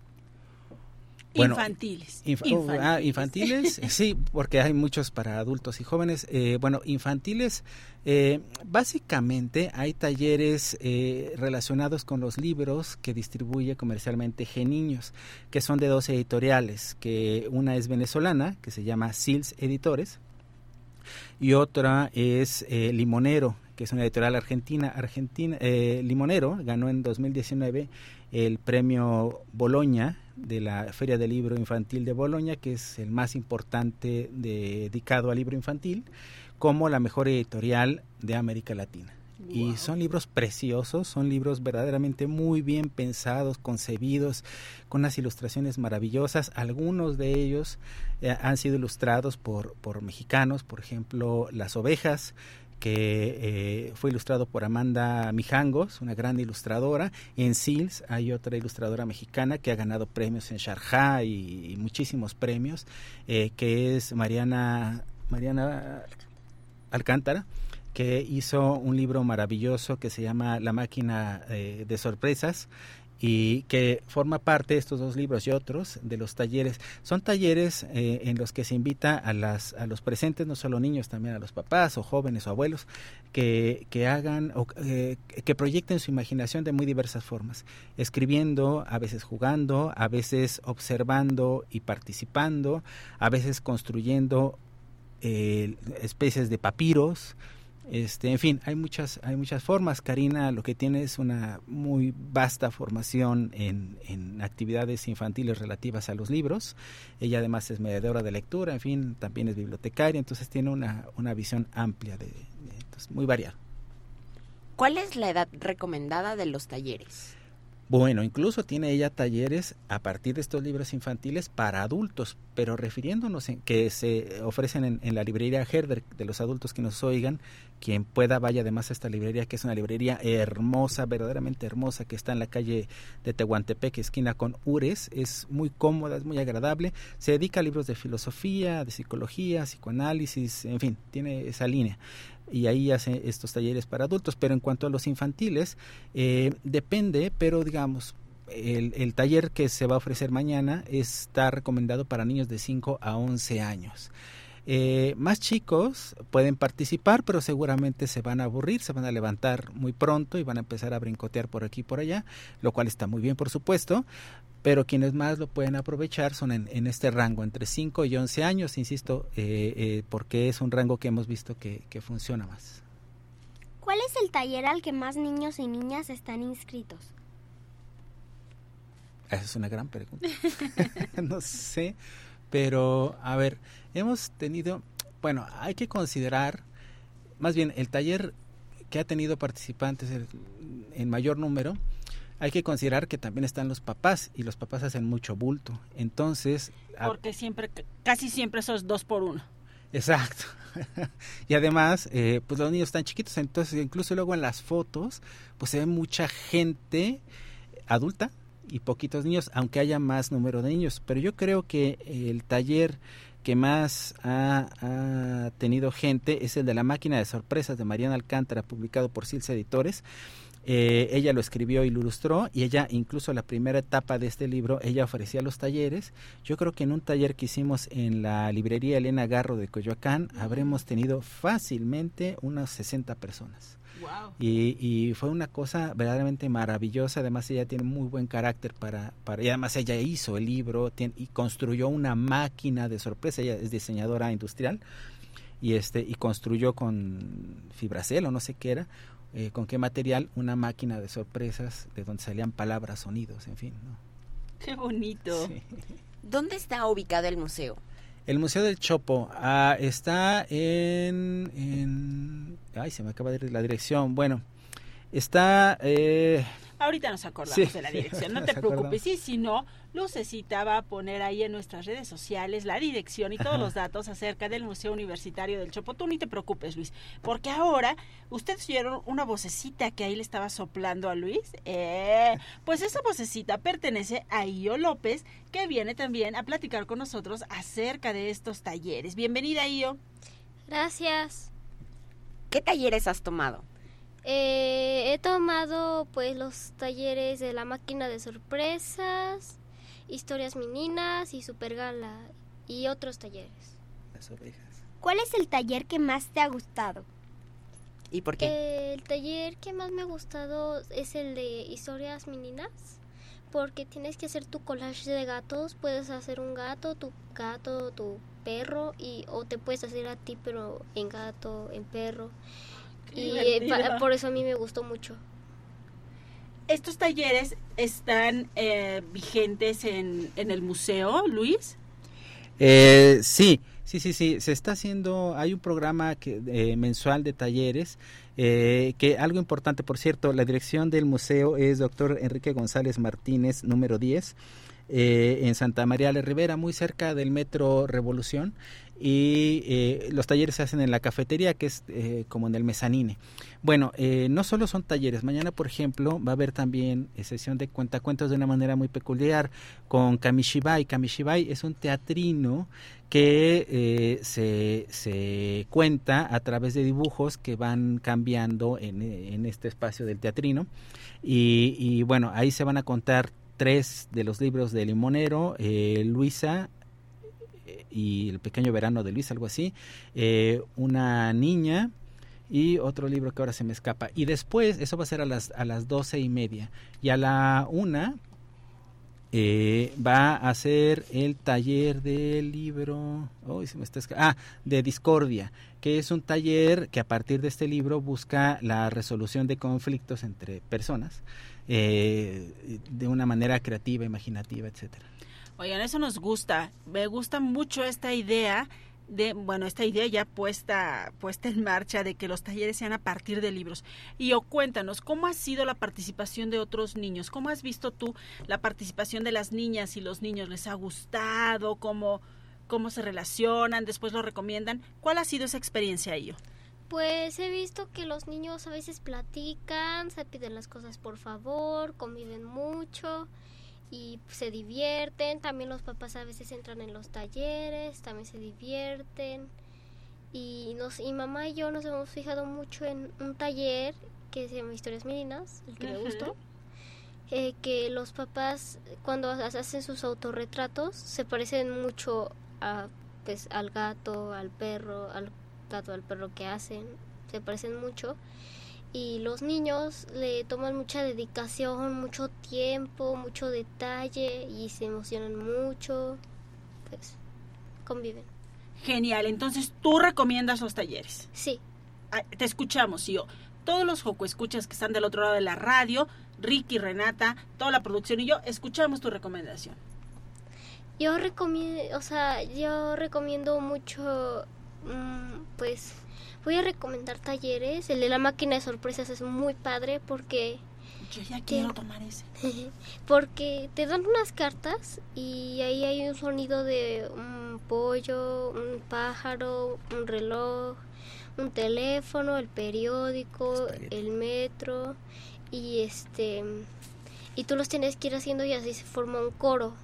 Speaker 3: Infantiles.
Speaker 17: infantiles. Ah, infantiles, sí, porque hay muchos para adultos y jóvenes. Eh, bueno, infantiles, eh, básicamente hay talleres eh, relacionados con los libros que distribuye comercialmente Geniños, que son de dos editoriales, que una es venezolana, que se llama Sils Editores, y otra es Limonero, que es una editorial argentina. Argentina Limonero ganó en 2019 el premio Boloña de la Feria del Libro Infantil de Boloña, que es el más importante dedicado al libro infantil, como la mejor editorial de América Latina. Y son libros preciosos, son libros verdaderamente muy bien pensados, concebidos, con unas ilustraciones maravillosas. Algunos de ellos eh, han sido ilustrados por, por mexicanos, por ejemplo, Las ovejas, que eh, fue ilustrado por Amanda Mijangos, una gran ilustradora. En Sils hay otra ilustradora mexicana que ha ganado premios en Sharjah y, muchísimos premios, eh, que es Mariana, Mariana Alcántara que hizo un libro maravilloso que se llama La máquina eh, de sorpresas y que forma parte de estos dos libros y otros de los talleres. Son talleres eh, en los que se invita a, las, a los presentes, no solo niños, también a los papás o jóvenes o abuelos, que, que hagan o eh, que proyecten su imaginación de muy diversas formas, escribiendo, a veces jugando, a veces observando y participando, a veces construyendo eh, especies de papiros, este, en fin, hay muchas, hay muchas formas. Karina lo que tiene es una muy vasta formación en, en actividades infantiles relativas a los libros. Ella además es mediadora de lectura, en fin, también es bibliotecaria, entonces tiene una, una visión amplia, de, entonces, muy variada.
Speaker 2: ¿Cuál es la edad recomendada de los talleres?
Speaker 17: Bueno, incluso tiene ella talleres a partir de estos libros infantiles para adultos, pero refiriéndonos en que se ofrecen en, la librería Herder de los adultos que nos oigan, quien pueda vaya además a esta librería, que es una librería hermosa, verdaderamente hermosa, que está en la calle de Tehuantepec, esquina con Ures, es muy cómoda, es muy agradable, se dedica a libros de filosofía, de psicología, psicoanálisis, en fin, tiene esa línea y ahí hace estos talleres para adultos. Pero en cuanto a los infantiles, eh, depende, pero digamos, el, el, taller que se va a ofrecer mañana está recomendado para niños de 5 a 11 años. Eh, más chicos pueden participar, pero seguramente se van a aburrir, se van a levantar muy pronto y van a empezar a brincotear por aquí y por allá, lo cual está muy bien, por supuesto pero quienes más lo pueden aprovechar son en, este rango, entre 5 y 11 años, insisto, eh, eh, porque es un rango que hemos visto que, funciona más.
Speaker 8: ¿Cuál es el taller al que más niños y niñas están inscritos?
Speaker 17: Esa es una gran pregunta. no sé, pero a ver, hemos tenido, bueno, hay que considerar, más bien el taller que ha tenido participantes en mayor número, hay que considerar que también están los papás y los papás hacen mucho bulto. Entonces...
Speaker 3: Porque siempre, casi siempre esos dos por uno.
Speaker 17: Exacto. y además, eh, pues los niños están chiquitos, entonces incluso luego en las fotos, pues se ve mucha gente adulta y poquitos niños, aunque haya más número de niños. Pero yo creo que el taller que más ha, tenido gente es el de la máquina de sorpresas de Mariana Alcántara, publicado por Silsa Editores eh, ella lo escribió y lo ilustró y ella incluso la primera etapa de este libro ella ofrecía los talleres. Yo creo que en un taller que hicimos en la librería Elena Garro de Coyoacán habremos tenido fácilmente unas 60 personas. Y, y, fue una cosa verdaderamente maravillosa. Además, ella tiene muy buen carácter para, para. Y además, ella hizo el libro y construyó una máquina de sorpresa. Ella es diseñadora industrial y, este, y construyó con fibracel o no sé qué era eh, con qué material, una máquina de sorpresas de donde salían palabras, sonidos, en fin.
Speaker 3: Qué bonito.
Speaker 2: ¿Dónde está ubicado el museo?
Speaker 17: El Museo del Chopo ah, está en, Ay, se me acaba de ir la dirección. Bueno, está... Eh,
Speaker 3: Ahorita nos acordamos
Speaker 17: Sí,
Speaker 3: de la
Speaker 17: sí,
Speaker 3: dirección, no te preocupes. Y si no, Lucecita va a poner ahí en nuestras redes sociales la dirección y todos
Speaker 17: Ajá.
Speaker 3: los datos acerca del Museo Universitario del Chopo. Tú ni te preocupes, Luis, porque ahora ustedes oyeron una vocecita que ahí le estaba soplando a Luis. Eh, pues esa vocecita pertenece a Io López, que viene también a platicar con nosotros acerca de estos talleres. Bienvenida, Io.
Speaker 8: Gracias.
Speaker 2: ¿Qué talleres has tomado?
Speaker 8: Eh, he tomado pues los talleres de la máquina de sorpresas, historias meninas y supergala y otros talleres.
Speaker 17: Las ovejas.
Speaker 8: ¿Cuál es el taller que más te ha gustado?
Speaker 2: ¿Y por qué?
Speaker 8: Eh, el taller que más me ha gustado es el de historias meninas, porque tienes que hacer tu collage de gatos, puedes hacer un gato, tu gato, tu perro y o te puedes hacer a ti pero en gato, en perro. Y eh, por eso a mí me gustó mucho.
Speaker 3: ¿Estos talleres están eh, vigentes en, en el museo, Luis?
Speaker 17: Eh, sí, sí, sí, sí. Se está haciendo, hay un programa que, eh, mensual de talleres. eh, que algo importante, por cierto, la dirección del museo es doctor Enrique González Martínez, número 10, eh, en Santa María la Rivera, muy cerca del Metro Revolución. Y eh, los talleres se hacen en la cafetería, que es eh, como en el mezanine. Bueno, eh, no solo son talleres. Mañana, por ejemplo, va a haber también eh, sesión de cuentacuentos de una manera muy peculiar con Kamishibai. Kamishibai es un teatrino que eh, se, se cuenta a través de dibujos que van cambiando en, en este espacio del teatrino. Y, y, bueno, ahí se van a contar tres de los libros de Limonero, eh, Luisa y El pequeño verano de Luis, algo así, eh, una niña y otro libro que ahora se me escapa. Y después, eso va a ser a las, a las doce y media. Y a la una eh, va a ser el taller del libro, ah, de Discordia, que es un taller que a partir de este libro busca la resolución de conflictos entre personas eh, de una manera creativa, imaginativa, etcétera.
Speaker 3: Oigan, eso nos gusta. Me gusta mucho esta idea de, bueno, esta idea ya puesta, puesta en marcha de que los talleres sean a partir de libros. Y o cuéntanos, ¿cómo ha sido la participación de otros niños? ¿Cómo has visto tú la participación de las niñas y los niños? ¿Les ha gustado? ¿Cómo, cómo se relacionan? ¿Después lo recomiendan? ¿Cuál ha sido esa experiencia, yo?
Speaker 8: Pues he visto que los niños a veces platican, se piden las cosas por favor, conviven mucho y se divierten. También los papás a veces entran en los talleres, también se divierten. Y, nos, y mamá y yo nos hemos fijado mucho en un taller que se llama Historias Meninas, el que me gustó. eh, que los papás cuando ha- hacen sus autorretratos se parecen mucho a, pues, al gato, al perro, al gato, al perro que hacen, se parecen mucho. Y los niños le toman mucha dedicación, mucho tiempo, mucho detalle y se emocionan mucho, pues conviven.
Speaker 3: Genial, entonces tú recomiendas los talleres.
Speaker 8: Sí.
Speaker 3: Ah, Te escuchamos, yo. Todos los Joco escuchas que están del otro lado de la radio, Ricky, Renata, toda la producción y yo, escuchamos tu recomendación.
Speaker 8: Yo recomiendo, o sea, yo recomiendo mucho, mm, pues, voy a recomendar talleres. El de la máquina de sorpresas es muy padre porque...
Speaker 3: Yo ya quiero tomar ese.
Speaker 8: porque te dan unas cartas y ahí hay un sonido de un pollo, un pájaro, un reloj, un teléfono, el periódico, el metro y este y tú los tienes que ir haciendo y así se forma un coro.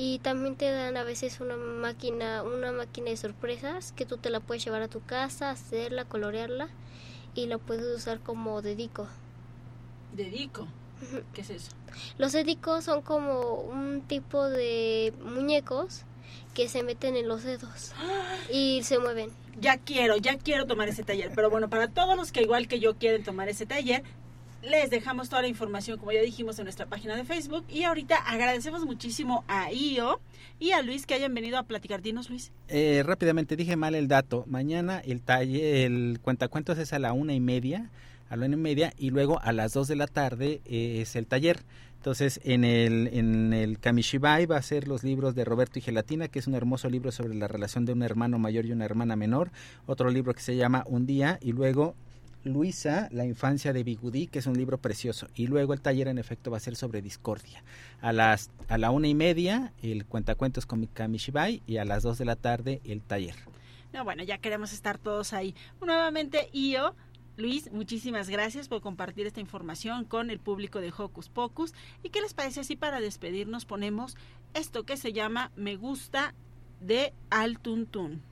Speaker 8: Y también te dan a veces una máquina, una máquina de sorpresas que tú te la puedes llevar a tu casa, hacerla, colorearla y la puedes usar como dedico.
Speaker 3: Dedico. ¿Qué es eso?
Speaker 8: Los dedicos son como un tipo de muñecos que se meten en los dedos y se mueven.
Speaker 3: Ya quiero, ya quiero tomar ese taller. Pero bueno, para todos los que igual que yo quieren tomar ese taller, les dejamos toda la información, como ya dijimos, en nuestra página de Facebook. Y ahorita agradecemos muchísimo a Io y a Luis que hayan venido a platicar. Dinos, Luis.
Speaker 17: Eh, rápidamente dije mal el dato. Mañana el taller, el cuentacuentos es a la una y media, a la una y media, y luego a las dos de la tarde eh, es el taller. Entonces, en el, en el Kamishibai va a ser los libros de Roberto y Gelatina, que es un hermoso libro sobre la relación de un hermano mayor y una hermana menor. Otro libro que se llama Un día, y luego Luisa, La infancia de Bigudí, que es un libro precioso. Y luego el taller, en efecto, va a ser sobre discordia. A, las, a la una y media, el cuentacuentos con Kamishibai y a las dos de la tarde, el taller.
Speaker 3: No, bueno, ya queremos estar todos ahí. Nuevamente, Io, Luis, muchísimas gracias por compartir esta información con el público de Hocus Pocus. ¿Y qué les parece si para despedirnos ponemos esto que se llama Me gusta de Al Tuntún?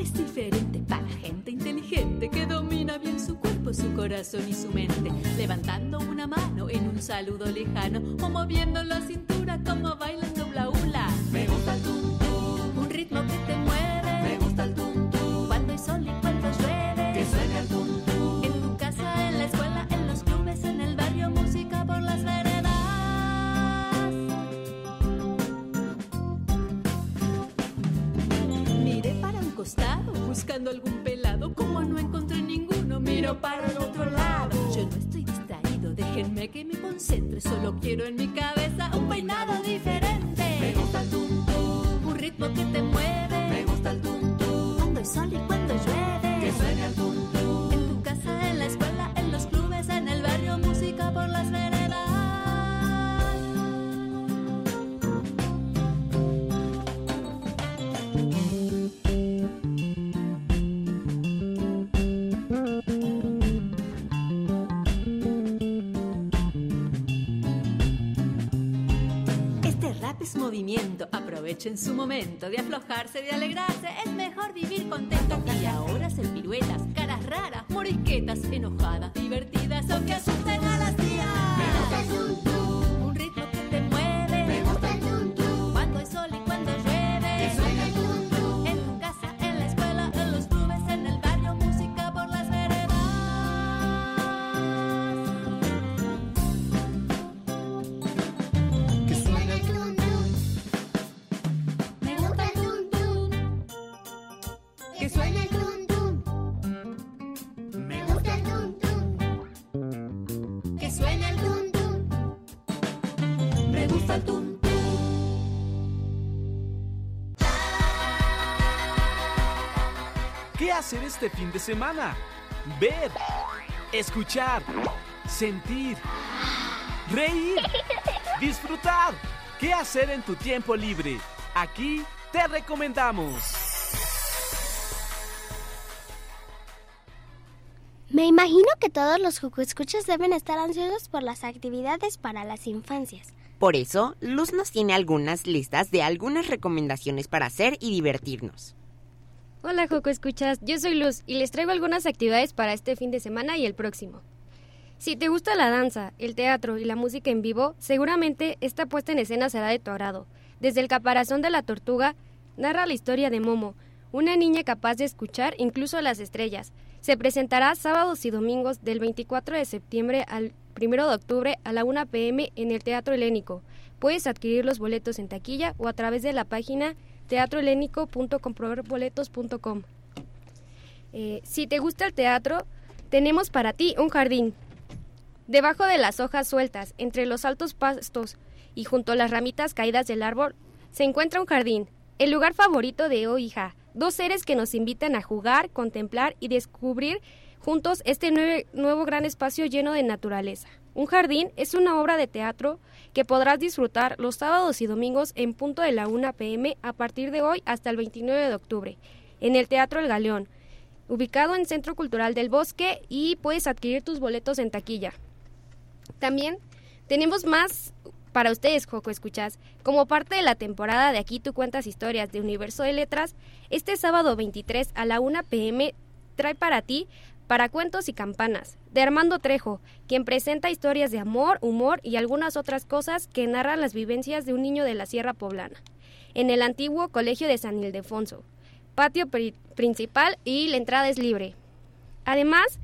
Speaker 18: Es diferente para gente inteligente que domina bien su cuerpo, su corazón y su mente, levantando una mano en un saludo lejano o moviendo la cintura como bailando buscando algún pelado. Como no encontré ninguno, miro para el otro lado. Yo no estoy distraído, déjenme que me concentre. Solo quiero en mi cabeza un peinado diferente. Me gusta el tum tum, un ritmo que te mueve. Me gusta el tum tum, cuando hay sol y cuando llueve. Que suene el tum. Movimiento, aprovechen su momento de aflojarse, de alegrarse, es mejor vivir contento. Y ahora hacer piruetas,
Speaker 11: ¿Qué hacer este fin de semana? Ver, escuchar, sentir, reír, disfrutar. ¿Qué hacer en tu tiempo libre? Aquí te recomendamos.
Speaker 8: Me imagino que todos los escuchas deben estar ansiosos por las actividades para las infancias.
Speaker 2: Por eso, Luz nos tiene algunas listas de algunas recomendaciones para hacer y divertirnos.
Speaker 19: Hola Joco Escuchas, yo soy Luz y les traigo algunas actividades para este fin de semana y el próximo. Si te gusta la danza, el teatro y la música en vivo, seguramente esta puesta en escena será de tu agrado. Desde el caparazón de la tortuga, narra la historia de Momo, una niña capaz de escuchar incluso las estrellas. Se presentará sábados y domingos del 24 de septiembre al 1 de octubre a la 1 pm en el Teatro Helénico. Puedes adquirir los boletos en taquilla o a través de la página Eh, si te gusta el teatro, tenemos para ti un jardín. Debajo de las hojas sueltas, entre los altos pastos y junto a las ramitas caídas del árbol, se encuentra un jardín, el lugar favorito de O hija, dos seres que nos invitan a jugar, contemplar y descubrir juntos este nue- nuevo gran espacio lleno de naturaleza. Un jardín es una obra de teatro que podrás disfrutar los sábados y domingos en punto de la 1 pm a partir de hoy hasta el 29 de octubre, en el Teatro El Galeón, ubicado en Centro Cultural del Bosque y puedes adquirir tus boletos en taquilla. También tenemos más para ustedes, Joco Escuchas. Como parte de la temporada de Aquí tú cuentas historias de Universo de Letras, este sábado 23 a la 1 pm trae para ti Para Cuentos y Campanas, de Armando Trejo, quien presenta historias de amor, humor y algunas otras cosas que narran las vivencias de un niño de la Sierra Poblana, en el antiguo Colegio de San Ildefonso. Patio pri- principal y la entrada es libre. Además,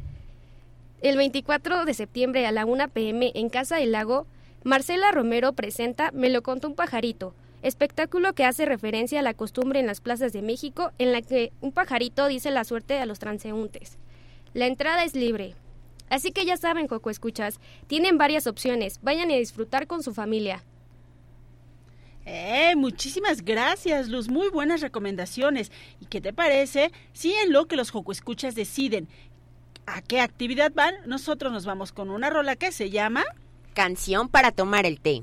Speaker 19: el 24 de septiembre a la 1 pm en Casa del Lago, Marcela Romero presenta Me lo contó un pajarito, espectáculo que hace referencia a la costumbre en las plazas de México en la que un pajarito dice la suerte a los transeúntes. La entrada es libre. Así que ya saben, Coco Escuchas, tienen varias opciones, vayan a disfrutar con su familia.
Speaker 3: Eh, muchísimas gracias, Luz. Muy buenas recomendaciones. ¿Y qué te parece si en lo que los Joco Escuchas deciden a qué actividad van, nosotros nos vamos con una rola que se llama
Speaker 2: Canción para tomar el té.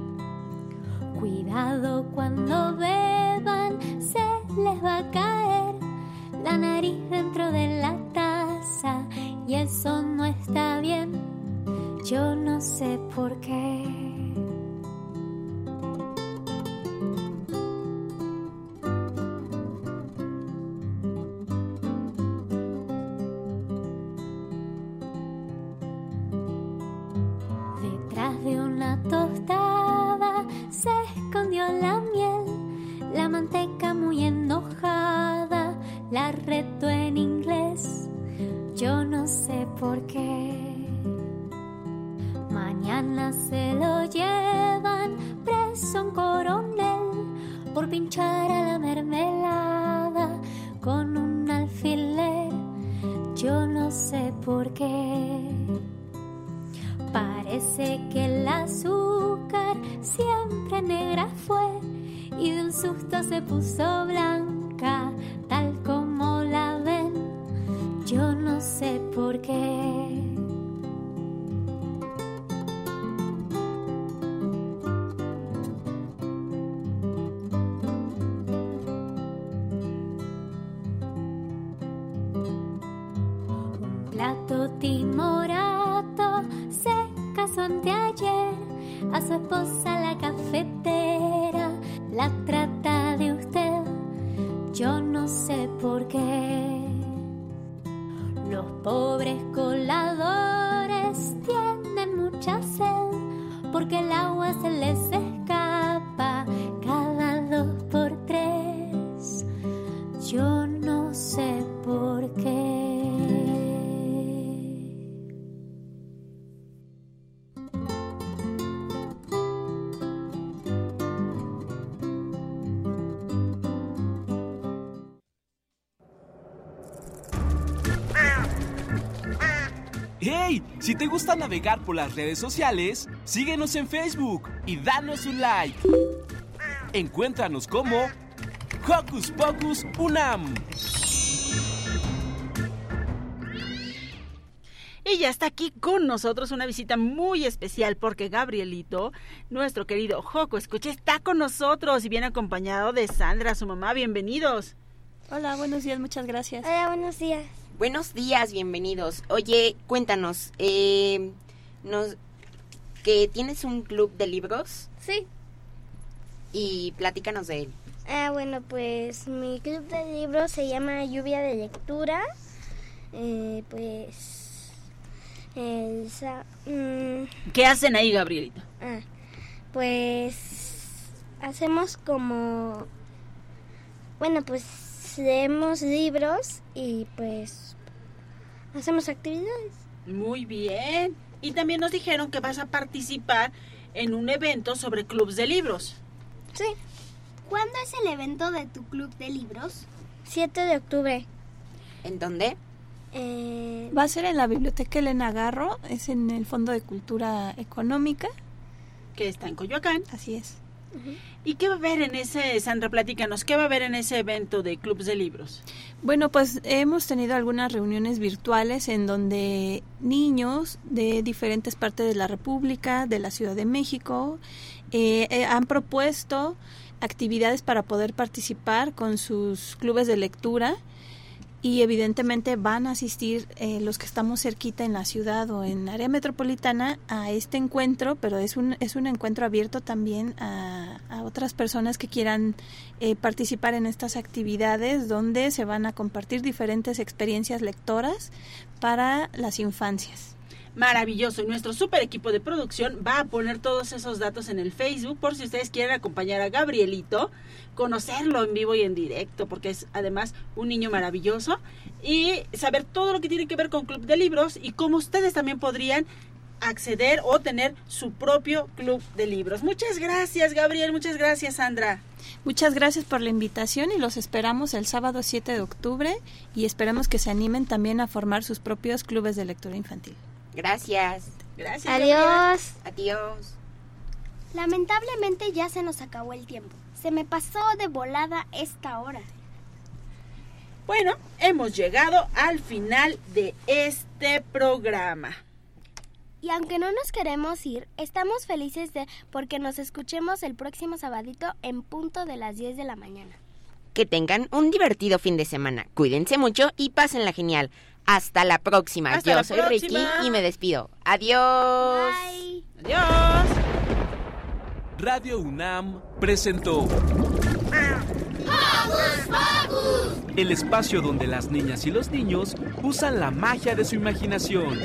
Speaker 20: Cuidado cuando beban, se les va a caer la nariz dentro de la taza y eso no está bien. Yo no sé por qué.
Speaker 11: ¡Hey! Si te gusta navegar por las redes sociales, síguenos en Facebook y danos un like. Encuéntranos como Hocus Pocus Unam.
Speaker 3: Y ya está aquí con nosotros una visita muy especial porque Gabrielito, nuestro querido Joco Escuche, está con nosotros y viene acompañado de Sandra, su mamá. Bienvenidos.
Speaker 21: Hola, buenos días, muchas gracias.
Speaker 2: Hola, buenos días. Buenos días, bienvenidos. Oye, cuéntanos, eh, nos, ¿que tienes un club de libros?
Speaker 19: Sí.
Speaker 2: Y platícanos de él.
Speaker 19: Ah, bueno, pues mi club de libros se llama Lluvia de Lectura. Eh, pues. el sa- mm,
Speaker 3: ¿Qué hacen ahí, Gabrielito?
Speaker 19: ah, pues. Hacemos como. Bueno, pues leemos libros y pues. Hacemos actividades.
Speaker 3: Muy bien. Y también nos dijeron que vas a participar en un evento sobre clubs de libros.
Speaker 19: Sí.
Speaker 8: ¿Cuándo es el evento de tu club de libros?
Speaker 19: 7 de octubre.
Speaker 2: ¿En dónde?
Speaker 19: Eh,
Speaker 21: Va a ser en la Biblioteca Elena Garro, es en el Fondo de Cultura Económica.
Speaker 3: Que está en Coyoacán.
Speaker 21: Así es.
Speaker 3: ¿Y qué va a haber en ese, Sandra, platícanos, qué va a haber en ese evento de clubs de libros?
Speaker 21: Bueno, pues hemos tenido algunas reuniones virtuales en donde niños de diferentes partes de la República, de la Ciudad de México, eh, eh, han propuesto actividades para poder participar con sus clubes de lectura y evidentemente van a asistir eh, los que estamos cerquita en la ciudad o en área metropolitana a este encuentro, pero es un, es un encuentro abierto también a, a otras personas que quieran eh, participar en estas actividades donde se van a compartir diferentes experiencias lectoras para las infancias
Speaker 3: maravilloso. Y nuestro super equipo de producción va a poner todos esos datos en el Facebook por si ustedes quieren acompañar a Gabrielito, conocerlo en vivo y en directo, porque es además un niño maravilloso, y saber todo lo que tiene que ver con Club de Libros y cómo ustedes también podrían acceder o tener su propio club de libros. Muchas gracias, Gabriel. Muchas gracias, Sandra.
Speaker 21: Muchas gracias por la invitación y los esperamos el sábado 7 de octubre y esperamos que se animen también a formar sus propios clubes de lectura infantil.
Speaker 2: Gracias.
Speaker 3: Gracias.
Speaker 19: Adiós.
Speaker 2: Adiós.
Speaker 8: Lamentablemente ya se nos acabó el tiempo. Se me pasó de volada esta hora.
Speaker 3: Bueno, hemos llegado al final de este programa.
Speaker 8: Y aunque no nos queremos ir, estamos felices de porque nos escuchemos el próximo sabadito en punto de las 10 de la mañana.
Speaker 2: Que tengan un divertido fin de semana. Cuídense mucho y pásenla genial. Hasta la próxima.
Speaker 3: Hasta
Speaker 2: Yo
Speaker 3: la
Speaker 2: soy
Speaker 3: próxima.
Speaker 2: Ricky y me despido. Adiós.
Speaker 3: Adiós.
Speaker 11: Radio UNAM presentó el espacio donde las niñas y los niños usan la magia de su imaginación.